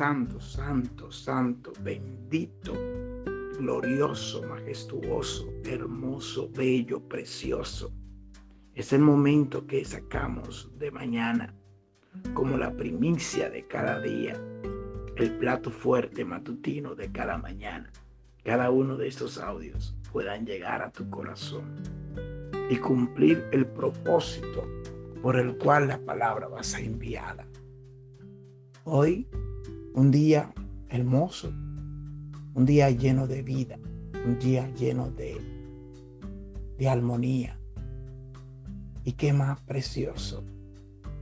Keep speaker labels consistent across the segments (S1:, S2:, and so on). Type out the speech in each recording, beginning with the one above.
S1: santo, santo, santo, bendito, glorioso, majestuoso, hermoso, bello, precioso. Es el momento que sacamos de mañana como la primicia de cada día, el plato fuerte matutino de cada mañana. Cada uno de estos audios puedan llegar a tu corazón y cumplir el propósito por el cual la palabra va a ser enviada. Hoy, un día hermoso, un día lleno de vida, un día lleno de, de armonía. Y qué más precioso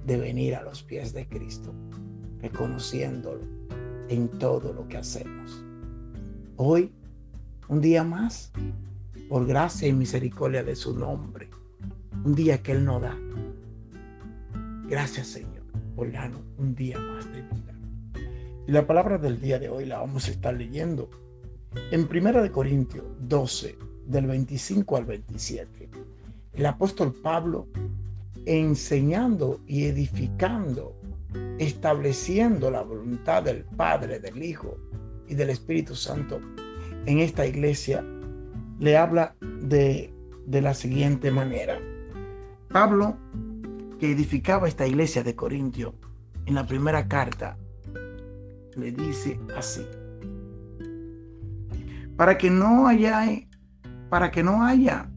S1: de venir a los pies de Cristo, reconociéndolo en todo lo que hacemos. Hoy, un día más, por gracia y misericordia de su nombre, un día que Él nos da. Gracias Señor por darnos un día más de vida. Y la palabra del día de hoy la vamos a estar leyendo en 1 Corintios 12, del 25 al 27. El apóstol Pablo enseñando y edificando, estableciendo la voluntad del Padre, del Hijo y del Espíritu Santo en esta iglesia, le habla de, de la siguiente manera. Pablo, que edificaba esta iglesia de Corintio, en la primera carta, le dice así. Para que no haya, para que no haya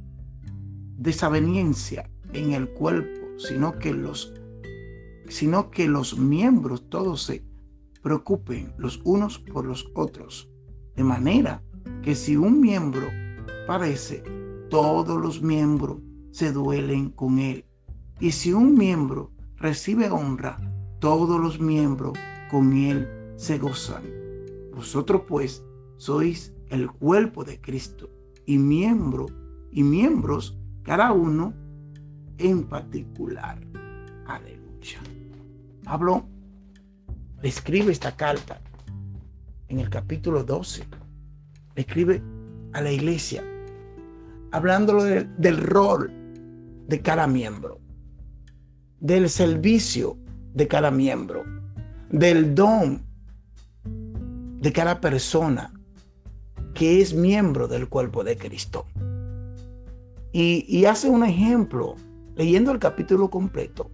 S1: desaveniencia en el cuerpo sino que los, sino que los miembros todos se preocupen los unos por los otros. De manera que si un miembro padece, todos los miembros se duelen con él. Y si un miembro recibe honra, todos los miembros con él se gozan. Vosotros pues sois el cuerpo de Cristo y miembro y miembros cada uno en particular. Aleluya. Pablo le escribe esta carta en el capítulo 12. Le escribe a la iglesia, hablándolo del rol de cada miembro, del servicio de cada miembro, del don de cada persona que es miembro del cuerpo de Cristo. Y, hace un ejemplo leyendo el capítulo completo,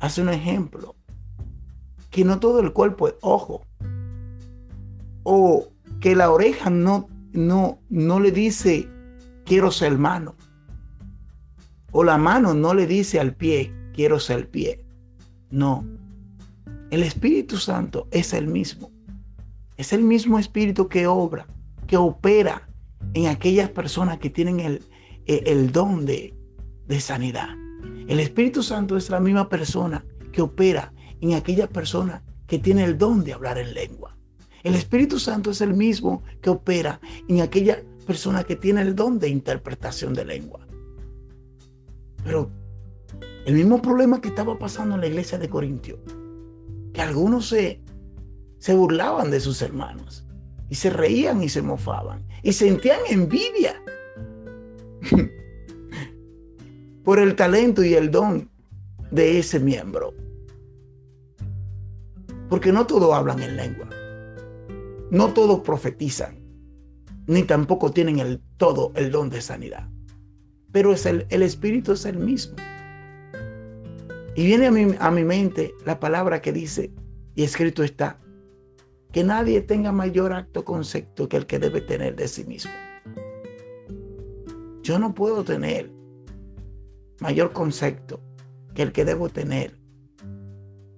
S1: hace un ejemplo, que no todo el cuerpo es ojo, o que la oreja no, no, no le dice, quiero ser mano, o la mano no le dice al pie, quiero ser pie. No, el Espíritu Santo es el mismo. Es el mismo Espíritu que obra, que opera en aquellas personas que tienen el, el don de, sanidad. El Espíritu Santo es la misma persona que opera en aquella persona que tiene el don de hablar en lengua. El Espíritu Santo es el mismo que opera en aquella persona que tiene el don de interpretación de lengua. Pero el mismo problema que estaba pasando en la iglesia de Corintio, que algunos se, se burlaban de sus hermanos y se reían y se mofaban y sentían envidia por el talento y el don de ese miembro. Porque no todos hablan en lengua. No todos profetizan. Ni tampoco tienen el todo el don de sanidad. Pero es el, el Espíritu es el mismo. Y viene a mi, a mi mente la palabra que dice, y escrito está, que nadie tenga mayor acto concepto que el que debe tener de sí mismo. Yo no puedo tener mayor concepto que el que debo tener,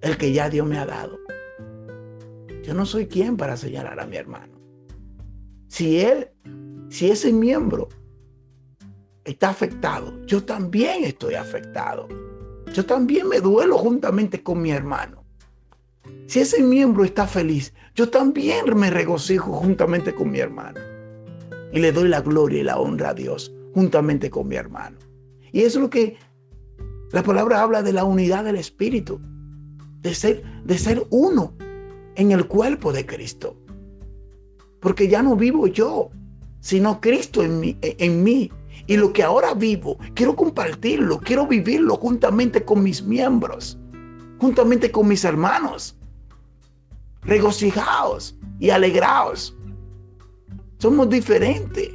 S1: el que ya Dios me ha dado. Yo no soy quien para señalar a mi hermano. Si él, si ese miembro está afectado, yo también estoy afectado. Yo también me duelo juntamente con mi hermano. Si ese miembro está feliz, yo también me regocijo juntamente con mi hermano. Y le doy la gloria y la honra a Dios juntamente con mi hermano. Y eso es lo que la palabra habla de la unidad del Espíritu, de ser, de ser uno en el cuerpo de Cristo. Porque ya no vivo yo, sino Cristo en mí, en mí. Y lo que ahora vivo, quiero compartirlo, quiero vivirlo juntamente con mis miembros, juntamente con mis hermanos. Regocijaos y alegraos. Somos diferentes.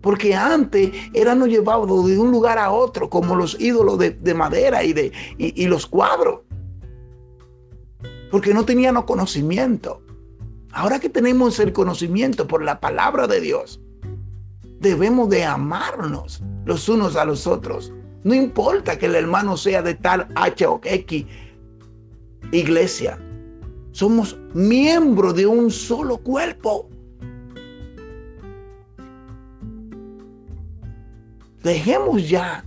S1: Porque antes éramos llevados de un lugar a otro, como los ídolos de, madera y, de, y, los cuadros. Porque no teníamos conocimiento. Ahora que tenemos el conocimiento por la palabra de Dios, debemos de amarnos los unos a los otros. No importa que el hermano sea de tal H o X iglesia. Somos miembros de un solo cuerpo. Dejemos ya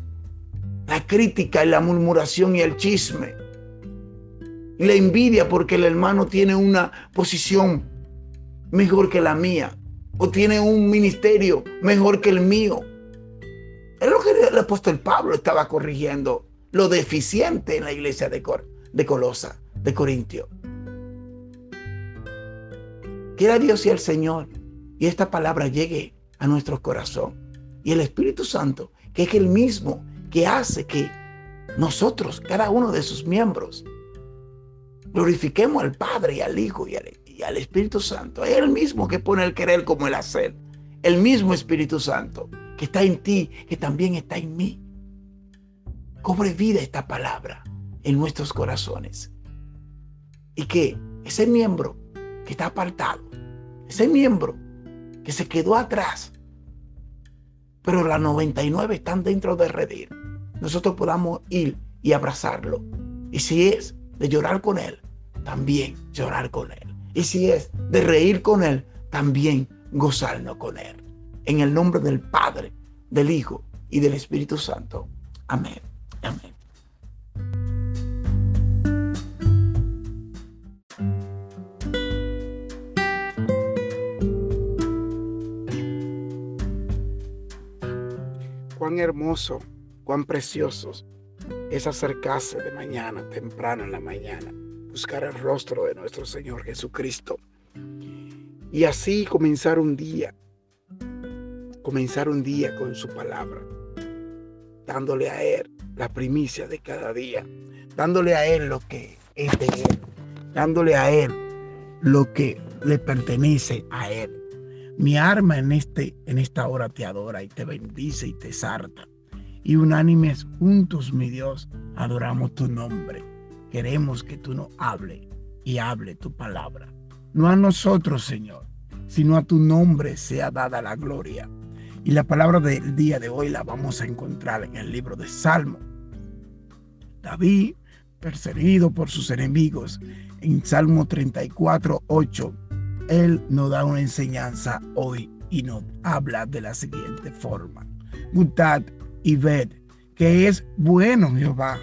S1: la crítica y la murmuración y el chisme. Y la envidia porque el hermano tiene una posición mejor que la mía. O tiene un ministerio mejor que el mío. Es lo que el apóstol Pablo estaba corrigiendo. Lo deficiente en la iglesia de, de Colosa, de Corintio. Quiera Dios y el Señor. Y esta palabra llegue a nuestro corazón y el Espíritu Santo, que es el mismo que hace que nosotros, cada uno de sus miembros, glorifiquemos al Padre y al Hijo y al, Espíritu Santo. Es el mismo que pone el querer como el hacer. El mismo Espíritu Santo que está en ti, que también está en mí. Cobre vida esta palabra en nuestros corazones. Y que ese miembro que está apartado, ese miembro que se quedó atrás, pero las 99 están dentro de redir. Nosotros podamos ir y abrazarlo. Y si es de llorar con él, también llorar con él. Y si es de reír con él, también gozarnos con él. En el nombre del Padre, del Hijo y del Espíritu Santo. Amén. Amén. Hermoso, cuán preciosos es acercarse de mañana, temprano en la mañana, buscar el rostro de nuestro Señor Jesucristo. Y así comenzar un día, comenzar un día con su palabra, dándole a Él la primicia de cada día, dándole a Él lo que es de Él, dándole a Él lo que le pertenece a Él. Mi arma en, este, en esta hora te adora y te bendice y te sarta. Y unánimes juntos, mi Dios, adoramos tu nombre. Queremos que tú nos hable y hable tu palabra. No a nosotros, Señor, sino a tu nombre sea dada la gloria. Y la palabra del día de hoy la vamos a encontrar en el libro de Salmo. David, perseguido por sus enemigos, en Salmo 34, 8 él nos da una enseñanza hoy y nos habla de la siguiente forma. Gutad y ved que es bueno Jehová.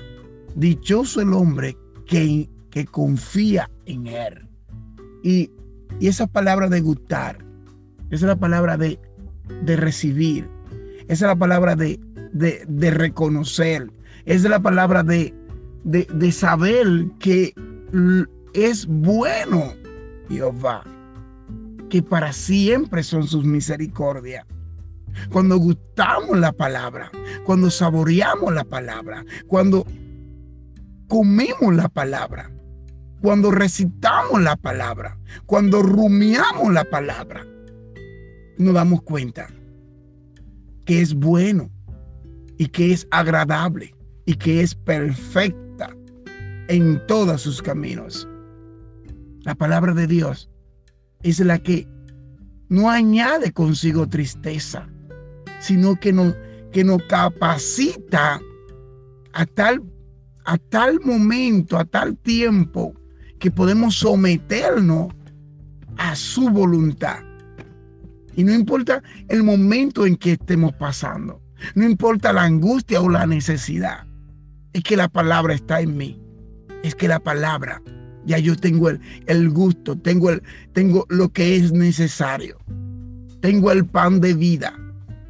S1: Dichoso el hombre que, que confía en él. Y, esa palabra de gustar, esa es la palabra de, de recibir, esa es la palabra de, de, reconocer, esa es la palabra de, de, de saber que es bueno Jehová para siempre son sus misericordias. Cuando gustamos la palabra, cuando saboreamos la palabra, cuando comemos la palabra, cuando recitamos la palabra, cuando rumiamos la palabra, nos damos cuenta que es bueno y que es agradable y que es perfecta en todos sus caminos. La palabra de Dios es la que no añade consigo tristeza, sino que nos, que nos capacita a tal, a tal momento, a tal tiempo, que podemos someternos a su voluntad. Y no importa el momento en que estemos pasando, no importa la angustia o la necesidad, es que la palabra está en mí, es que la palabra ya yo tengo el, gusto, tengo, el, tengo lo que es necesario. Tengo el pan de vida.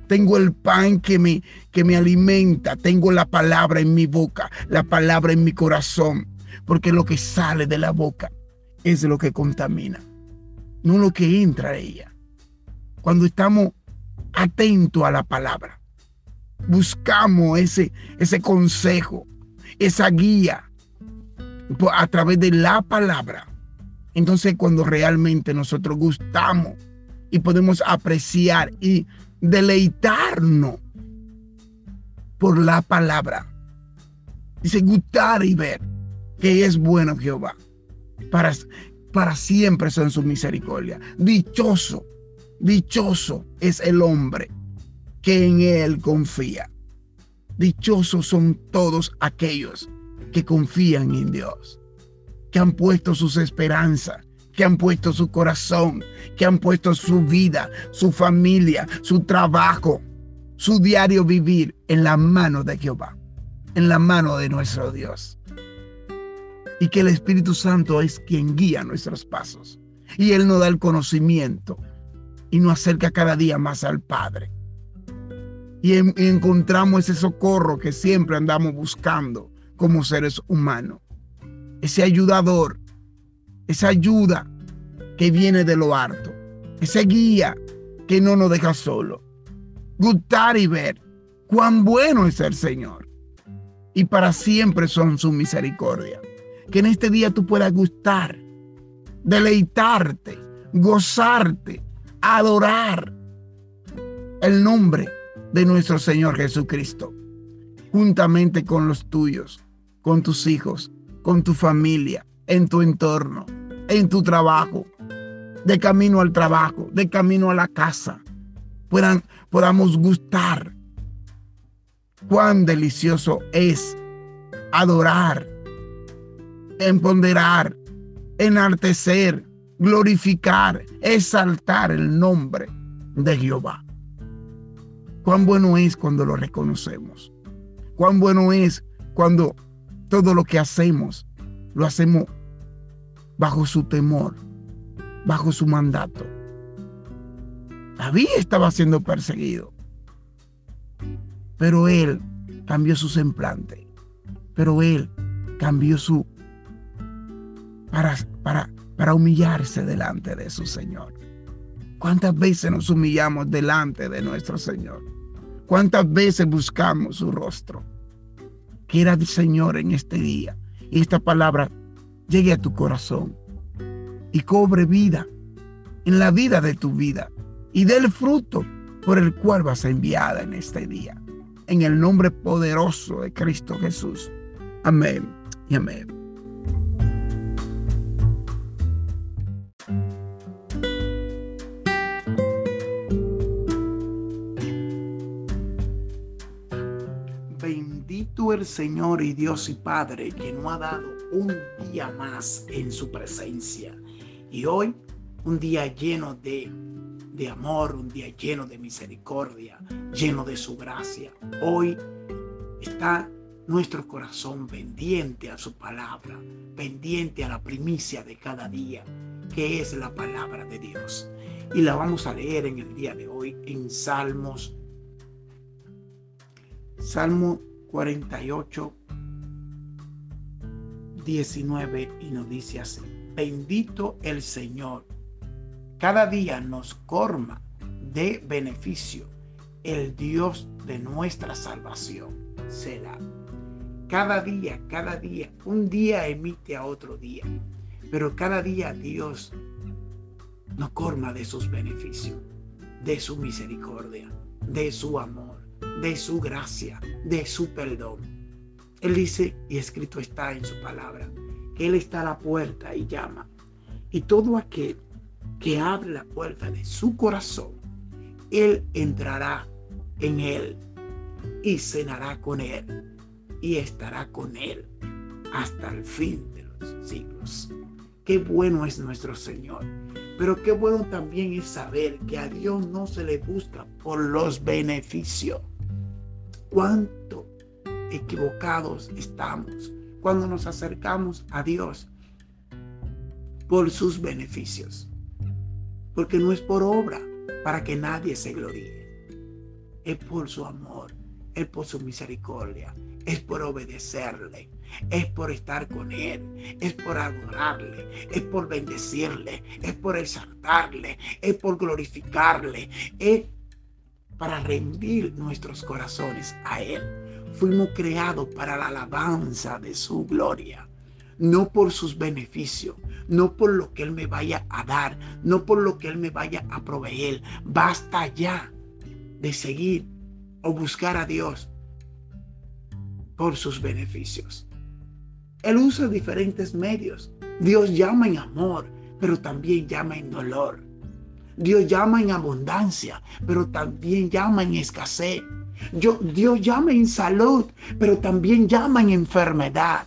S1: Tengo el pan que me, que me alimenta. Tengo la palabra en mi boca, la palabra en mi corazón. Porque lo que sale de la boca es lo que contamina, no lo que entra a ella. Cuando estamos atentos a la palabra, buscamos ese, ese consejo, esa guía, a través de la palabra, Entonces cuando realmente nosotros gustamos y podemos apreciar y deleitarnos por la palabra. Dice gustar y ver que es bueno Jehová. Para, para siempre son su misericordia. Dichoso, dichoso es el hombre que en él confía. Dichosos son todos aquellos que confían en Dios, que han puesto sus esperanzas, que han puesto su corazón, que han puesto su vida, su familia, su trabajo, su diario vivir en la mano de Jehová, en la mano de nuestro Dios. Y que el Espíritu Santo es quien guía nuestros pasos. Y Él nos da el conocimiento y nos acerca cada día más al Padre. Y, encontramos ese socorro que siempre andamos buscando como seres humanos. Ese ayudador, esa ayuda que viene de lo alto, ese guía que no nos deja solo gustar y ver cuán bueno es el Señor. Y para siempre son su misericordia. Que en este día tú puedas gustar, deleitarte, gozarte, adorar el nombre de nuestro Señor Jesucristo, juntamente con los tuyos, con tus hijos, con tu familia, en tu entorno, en tu trabajo, de camino al trabajo, de camino a la casa, puedan, podamos gustar. Cuán delicioso es adorar, empoderar, enaltecer, glorificar, exaltar el nombre de Jehová. Cuán bueno es cuando lo reconocemos. Cuán bueno es cuando todo lo que hacemos lo hacemos bajo su temor, bajo su mandato. David estaba siendo perseguido. Pero él cambió su semblante. Pero él cambió su... Para, para, para humillarse delante de su Señor. ¿Cuántas veces nos humillamos delante de nuestro Señor? ¿Cuántas veces buscamos su rostro? Quiera el Señor en este día y esta palabra llegue a tu corazón y cobre vida en la vida de tu vida y del fruto por el cual vas enviada en este día. En el nombre poderoso de Cristo Jesús. Amén y amén. El Señor y Dios y Padre que nos ha dado un día más en su presencia. Y hoy un día lleno de de amor, un día lleno de misericordia, lleno de su gracia. Hoy está nuestro corazón pendiente a su palabra, pendiente a la primicia de cada día, que es la palabra de Dios. Y la vamos a leer en el día de hoy en Salmos, Salmo 48, 19, y nos dice así, bendito el Señor cada día nos corma de beneficio el Dios de nuestra salvación será. Cada día, cada día, un día emite a otro día, pero cada día Dios nos corma de sus beneficios, de su misericordia, de su amor, de su gracia, de su perdón. Él dice, y escrito está en su palabra, que Él está a la puerta y llama. Y todo aquel que abre la puerta de su corazón, Él entrará en Él y cenará con Él y estará con Él hasta el fin de los siglos. Qué bueno es nuestro Señor. Pero qué bueno también es saber que a Dios no se le busca por los beneficios. Cuánto equivocados estamos cuando nos acercamos a Dios por sus beneficios porque no es por obra para que nadie se gloríe. Es por su amor, es por su misericordia, es por obedecerle, es por estar con Él, es por adorarle, es por bendecirle, es por exaltarle, es por glorificarle, es para rendir nuestros corazones a Él. Fuimos creados para la alabanza de su gloria. no por sus beneficios, no por lo que Él me vaya a dar, no por lo que Él me vaya a proveer. Basta ya de seguir o buscar a Dios por sus beneficios. Él usa diferentes medios. Dios llama en amor, pero también llama en dolor. Dios llama en abundancia, pero también llama en escasez. Dios llama en salud, pero también llama en enfermedad.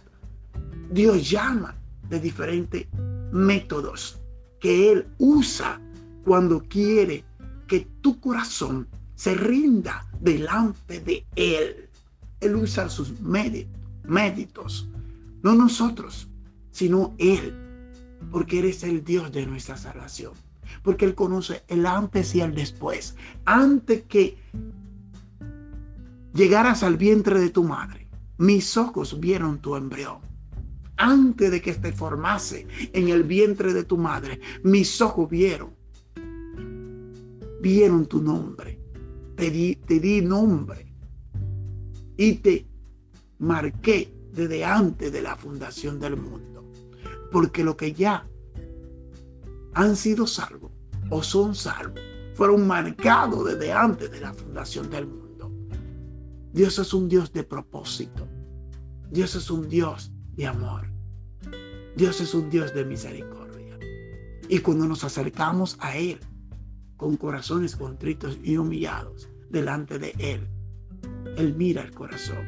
S1: Dios llama de diferentes métodos que Él usa cuando quiere que tu corazón se rinda delante de Él. Él usa sus méditos, no nosotros, sino Él, porque eres el Dios de nuestra salvación, porque Él conoce el antes y el después, antes que llegaras al vientre de tu madre. Mis ojos vieron tu embrión antes de que te formase en el vientre de tu madre, mis ojos vieron, vieron tu nombre, te di, te di nombre y te marqué desde antes de la fundación del mundo. Porque lo que ya han sido salvos o son salvos, fueron marcados desde antes de la fundación del mundo. Dios es un Dios de propósito. Dios es un Dios de amor. Dios es un Dios de misericordia. Y cuando nos acercamos a Él con corazones contritos y humillados delante de Él, Él mira el corazón,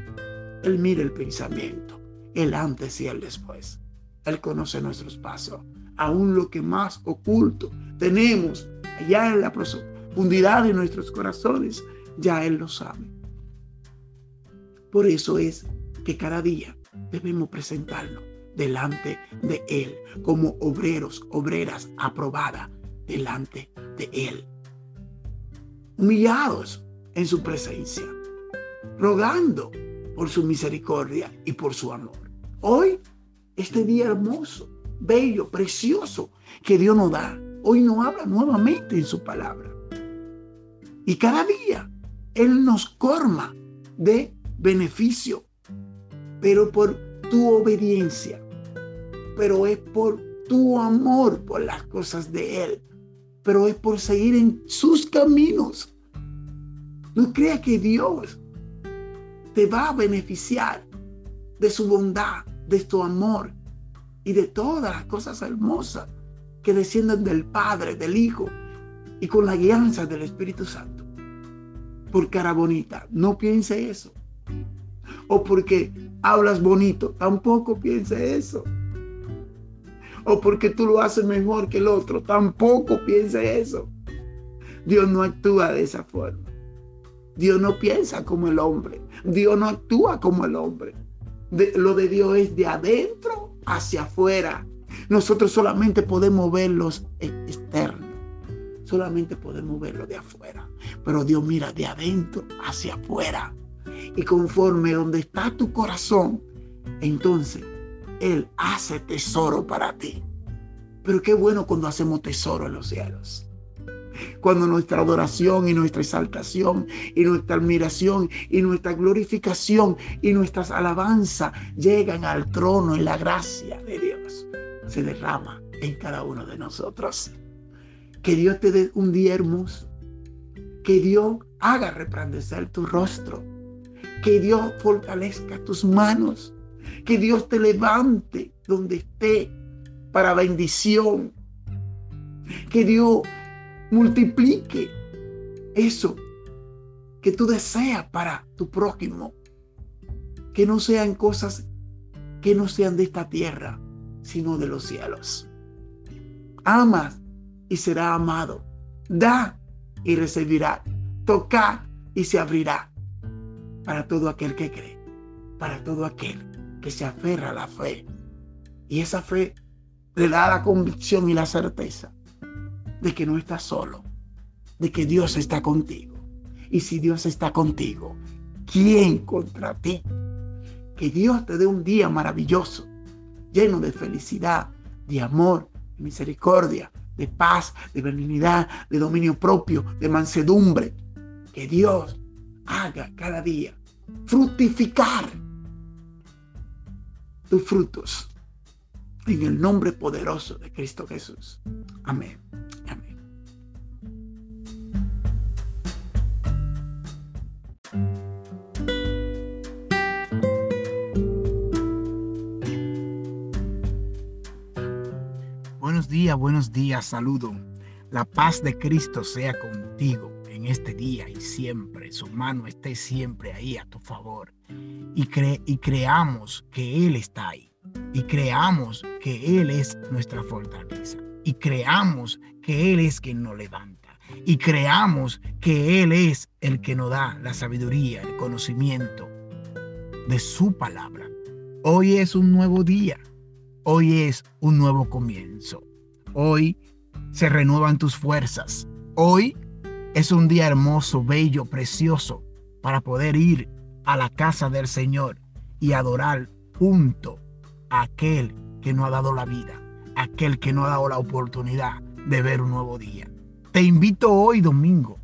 S1: Él mira el pensamiento, el antes y el después. Él conoce nuestros pasos, aún lo que más oculto tenemos allá en la profundidad de nuestros corazones, ya Él lo sabe. Por eso es que cada día debemos presentarnos delante de Él, como obreros, obreras aprobadas delante de Él. Humillados en su presencia, rogando por su misericordia y por su amor. Hoy, este día hermoso, bello, precioso que Dios nos da, hoy nos habla nuevamente en su palabra. Y cada día Él nos corma de beneficio, pero por tu obediencia, pero es por tu amor por las cosas de Él, pero es por seguir en sus caminos. No creas que Dios te va a beneficiar de su bondad, de su amor y de todas las cosas hermosas que descienden del Padre, del Hijo y con la guianza del Espíritu Santo. Por cara bonita, no piense eso o porque hablas bonito. Tampoco piense eso. O porque tú lo haces mejor que el otro. Tampoco piense eso. Dios no actúa de esa forma. Dios no piensa como el hombre. Dios no actúa como el hombre. lo de Dios es de adentro hacia afuera. Nosotros solamente podemos verlos externos. Solamente podemos verlo de afuera. Pero Dios mira de adentro hacia afuera y conforme donde está tu corazón, entonces Él hace tesoro para ti. Pero qué bueno cuando hacemos tesoro en los cielos. Cuando nuestra adoración y nuestra exaltación y nuestra admiración y nuestra glorificación y nuestras alabanzas llegan al trono en la gracia de Dios, se derrama en cada uno de nosotros. Que Dios te dé un día hermoso. Que Dios haga resplandecer tu rostro que Dios fortalezca tus manos. Que Dios te levante donde esté para bendición. Que Dios multiplique eso que tú deseas para tu prójimo. Que no sean cosas que no sean de esta tierra, sino de los cielos. Amas y será amado. Da y recibirá. Toca y se abrirá para todo aquel que cree, para todo aquel que se aferra a la fe. Y esa fe le da la convicción y la certeza de que no estás solo, de que Dios está contigo. Y si Dios está contigo, ¿quién contra ti? Que Dios te dé un día maravilloso, lleno de felicidad, de amor, de misericordia, de paz, de benignidad, de dominio propio, de mansedumbre. Que Dios haga cada día fructificar tus frutos En el nombre poderoso de Cristo Jesús. Amén. Buenos días, saludo. La paz de Cristo sea contigo en este día y siempre. Su mano esté siempre ahí a tu favor. Y, cre y creamos que Él está ahí. Y creamos que Él es nuestra fortaleza. Y creamos que Él es quien nos levanta. Y creamos que Él es el que nos da la sabiduría, el conocimiento de su palabra. Hoy es un nuevo día. Hoy es un nuevo comienzo. Hoy se renuevan tus fuerzas. Hoy es un día hermoso, bello, precioso para poder ir a la casa del Señor y adorar junto a aquel que no ha dado la vida, aquel que no ha dado la oportunidad de ver un nuevo día. Te invito hoy domingo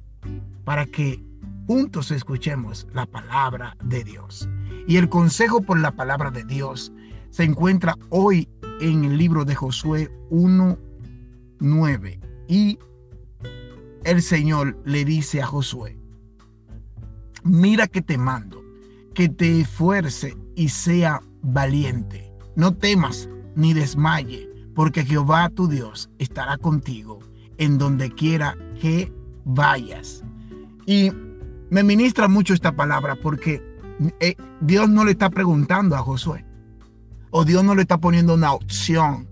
S1: para que juntos escuchemos la palabra de Dios. Y el consejo por la palabra de Dios se encuentra hoy en el libro de Josué 1.9 y el Señor le dice a Josué, mira que te mando, que te esfuerce y sea valiente. No temas ni desmaye, porque Jehová tu Dios estará contigo en donde quiera que vayas. Y me ministra mucho esta palabra porque eh, Dios no le está preguntando a Josué, o Dios no le está poniendo una opción,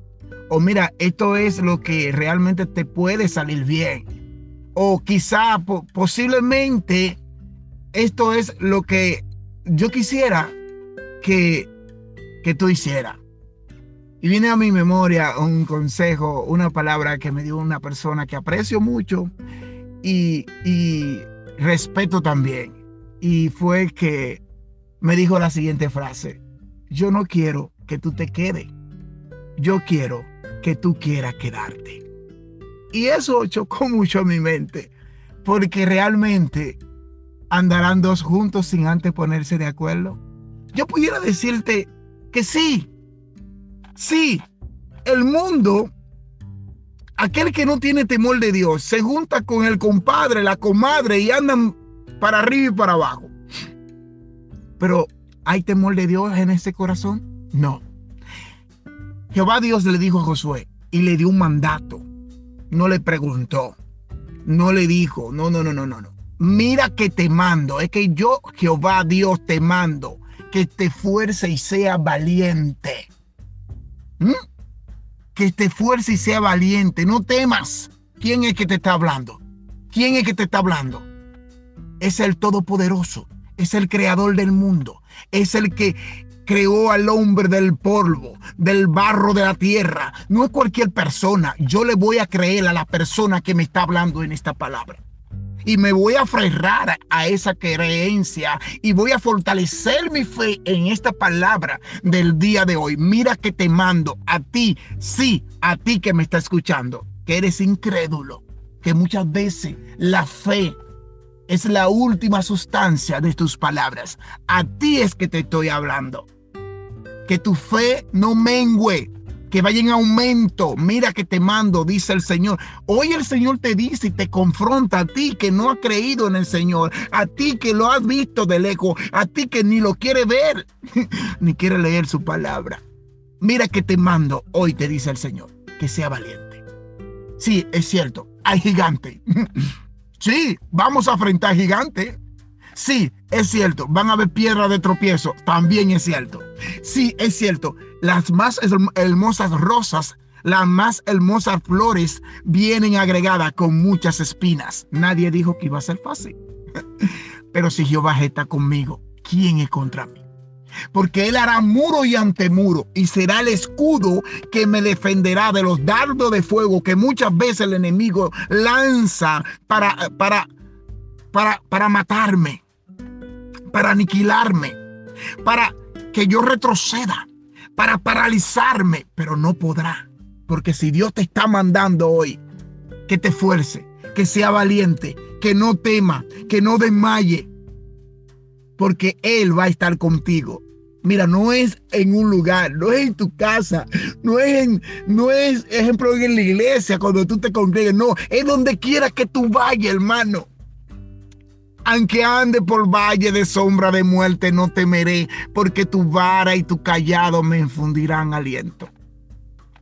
S1: o mira, esto es lo que realmente te puede salir bien, o quizá posiblemente esto es lo que yo quisiera que, que tú hicieras. Y viene a mi memoria un consejo, una palabra que me dio una persona que aprecio mucho y, y respeto también. Y fue que me dijo la siguiente frase, yo no quiero que tú te quedes, yo quiero que tú quieras quedarte. Y eso chocó mucho a mi mente, porque realmente andarán dos juntos sin antes ponerse de acuerdo. Yo pudiera decirte que sí, sí, el mundo, aquel que no tiene temor de Dios, se junta con el compadre, la comadre y andan para arriba y para abajo. Pero ¿hay temor de Dios en ese corazón? No. Jehová Dios le dijo a Josué y le dio un mandato. No le preguntó. No le dijo, no, no, no, no, no, no. Mira que te mando. Es que yo, Jehová Dios, te mando que te fuerce y sea valiente. ¿Mm? Que te fuerce y sea valiente. No temas. ¿Quién es que te está hablando? ¿Quién es que te está hablando? Es el Todopoderoso. Es el Creador del mundo. Es el que creó al hombre del polvo, del barro de la tierra. No es cualquier persona. Yo le voy a creer a la persona que me está hablando en esta palabra. Y me voy a aferrar a esa creencia y voy a fortalecer mi fe en esta palabra del día de hoy. Mira que te mando a ti, sí, a ti que me está escuchando, que eres incrédulo, que muchas veces la fe es la última sustancia de tus palabras. A ti es que te estoy hablando que tu fe no mengüe, que vaya en aumento. Mira que te mando, dice el Señor. Hoy el Señor te dice y te confronta a ti que no ha creído en el Señor, a ti que lo has visto de lejos, a ti que ni lo quiere ver, ni quiere leer su palabra. Mira que te mando, hoy te dice el Señor, que sea valiente. Sí, es cierto, hay gigante. sí, vamos a enfrentar gigante. Sí, es cierto, van a haber piedras de tropiezo, también es cierto. Sí, es cierto, las más hermosas rosas, las más hermosas flores vienen agregadas con muchas espinas. Nadie dijo que iba a ser fácil. Pero si Jehová está conmigo, ¿quién es contra mí? porque él hará muro y antemuro y será el escudo que me defenderá de los dardos de fuego que muchas veces el enemigo lanza para, para, para, para matarme para aniquilarme, para que yo retroceda, para paralizarme, pero no podrá. Porque si Dios te está mandando hoy que te fuerce, que sea valiente, que no tema, que no desmaye, porque Él va a estar contigo. Mira, no es en un lugar, no es en tu casa, no es en, no es, ejemplo, en la iglesia cuando tú te congregues, no, es donde quiera que tú vayas, hermano. Aunque ande por valle de sombra de muerte, no temeré, porque tu vara y tu callado me infundirán aliento.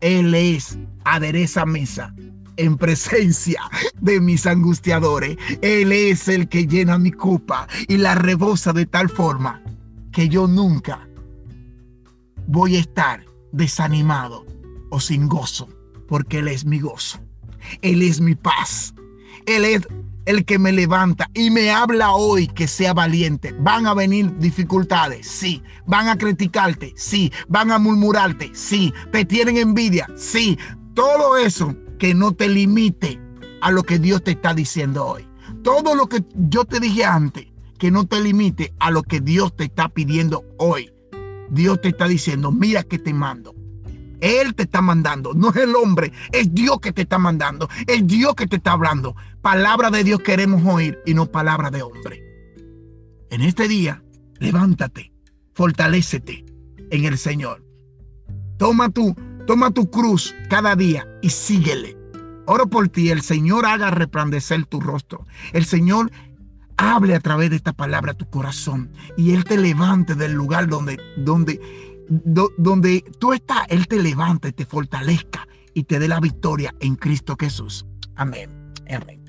S1: Él es adereza mesa en presencia de mis angustiadores. Él es el que llena mi copa y la rebosa de tal forma que yo nunca voy a estar desanimado o sin gozo, porque Él es mi gozo. Él es mi paz. Él es el que me levanta y me habla hoy que sea valiente. Van a venir dificultades, sí. Van a criticarte, sí. Van a murmurarte, sí. Te tienen envidia, sí. Todo eso que no te limite a lo que Dios te está diciendo hoy. Todo lo que yo te dije antes, que no te limite a lo que Dios te está pidiendo hoy. Dios te está diciendo, mira que te mando. Él te está mandando, no es el hombre, es Dios que te está mandando, es Dios que te está hablando. Palabra de Dios queremos oír y no palabra de hombre. En este día, levántate, fortalécete en el Señor. Toma tu, toma tu cruz cada día y síguele. Oro por ti, el Señor haga resplandecer tu rostro. El Señor hable a través de esta palabra a tu corazón y Él te levante del lugar donde, donde, donde tú estás. Él te levante, te fortalezca y te dé la victoria en Cristo Jesús. Amén. Amén.